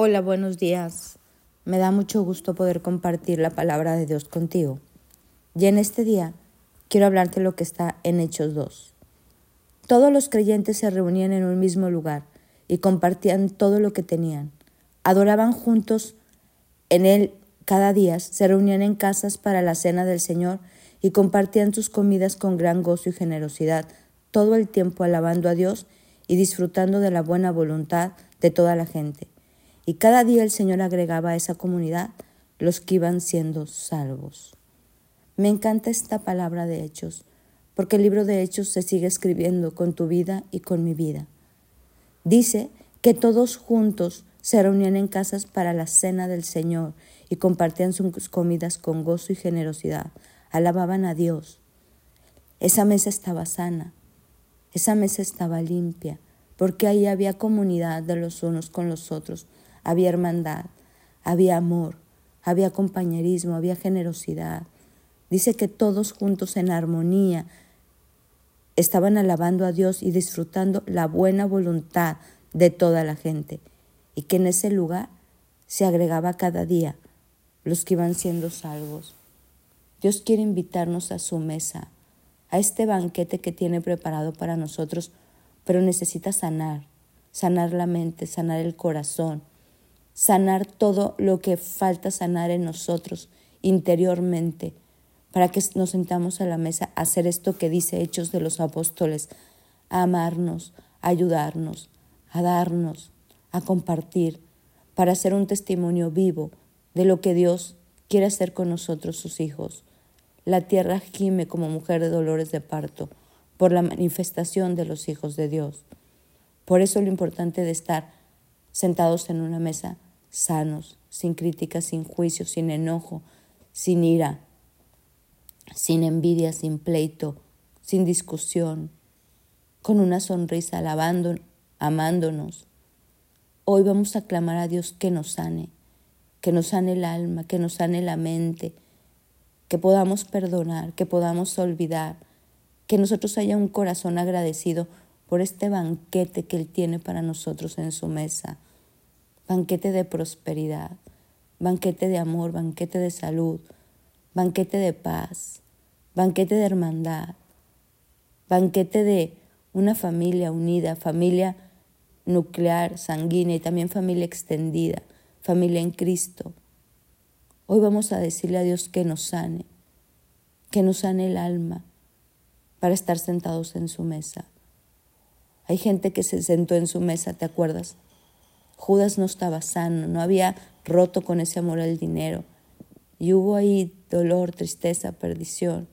Hola, buenos días. Me da mucho gusto poder compartir la palabra de Dios contigo. Y en este día quiero hablarte lo que está en Hechos 2. Todos los creyentes se reunían en un mismo lugar y compartían todo lo que tenían. Adoraban juntos en él cada día, se reunían en casas para la cena del Señor y compartían sus comidas con gran gozo y generosidad, todo el tiempo alabando a Dios y disfrutando de la buena voluntad de toda la gente. Y cada día el Señor agregaba a esa comunidad los que iban siendo salvos. Me encanta esta palabra de Hechos, porque el libro de Hechos se sigue escribiendo con tu vida y con mi vida. Dice que todos juntos se reunían en casas para la cena del Señor y compartían sus comidas con gozo y generosidad. Alababan a Dios. Esa mesa estaba sana, esa mesa estaba limpia, porque ahí había comunidad de los unos con los otros, había hermandad, había amor, había compañerismo, había generosidad. Dice que todos juntos en armonía estaban alabando a Dios y disfrutando la buena voluntad de toda la gente, y que en ese lugar se agregaba cada día los que iban siendo salvos. Dios quiere invitarnos a su mesa, a este banquete que tiene preparado para nosotros, pero necesita sanar, sanar la mente, sanar el corazón, sanar todo lo que falta sanar en nosotros interiormente, para que nos sentamos a la mesa a hacer esto que dice Hechos de los Apóstoles, amarnos, ayudarnos, a darnos, a compartir, para hacer un testimonio vivo de lo que Dios quiere hacer con nosotros, sus hijos. La tierra gime como mujer de dolores de parto por la manifestación de los hijos de Dios. Por eso lo importante de estar sentados en una mesa sanos, sin crítica, sin juicio, sin enojo, sin ira, sin envidia, sin pleito, sin discusión, con una sonrisa, alabando, amándonos. Hoy vamos a clamar a Dios que nos sane, que nos sane el alma, que nos sane la mente, que podamos perdonar, que podamos olvidar, que nosotros haya un corazón agradecido por este banquete que Él tiene para nosotros en su mesa, banquete de prosperidad, banquete de amor, banquete de salud, banquete de paz, banquete de hermandad, banquete de una familia unida, familia nuclear, sanguínea y también familia extendida, familia en Cristo. Hoy vamos a decirle a Dios que nos sane, que nos sane el alma para estar sentados en su mesa. Hay gente que se sentó en su mesa, ¿te acuerdas? Judas no estaba sano, no había roto con ese amor al dinero. Y hubo ahí dolor, tristeza, perdición.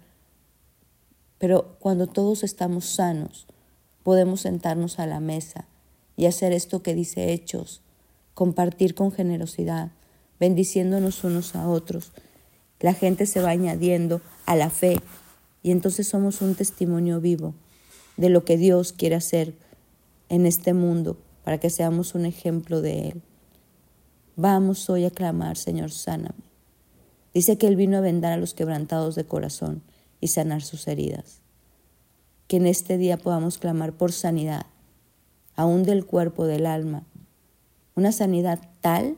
Pero cuando todos estamos sanos, podemos sentarnos a la mesa y hacer esto que dice Hechos, compartir con generosidad, bendiciéndonos unos a otros. La gente se va añadiendo a la fe y entonces somos un testimonio vivo de lo que Dios quiere hacer en este mundo para que seamos un ejemplo de Él. Vamos hoy a clamar, Señor, sáname. Dice que Él vino a vendar a los quebrantados de corazón y sanar sus heridas. Que en este día podamos clamar por sanidad, aún del cuerpo, del alma, una sanidad tal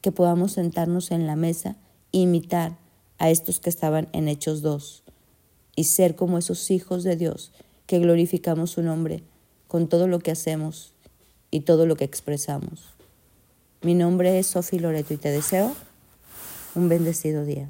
que podamos sentarnos en la mesa e imitar a estos que estaban en Hechos 2 y ser como esos hijos de Dios que glorificamos su nombre con todo lo que hacemos y todo lo que expresamos. Mi nombre es Sofi Loreto y te deseo un bendecido día.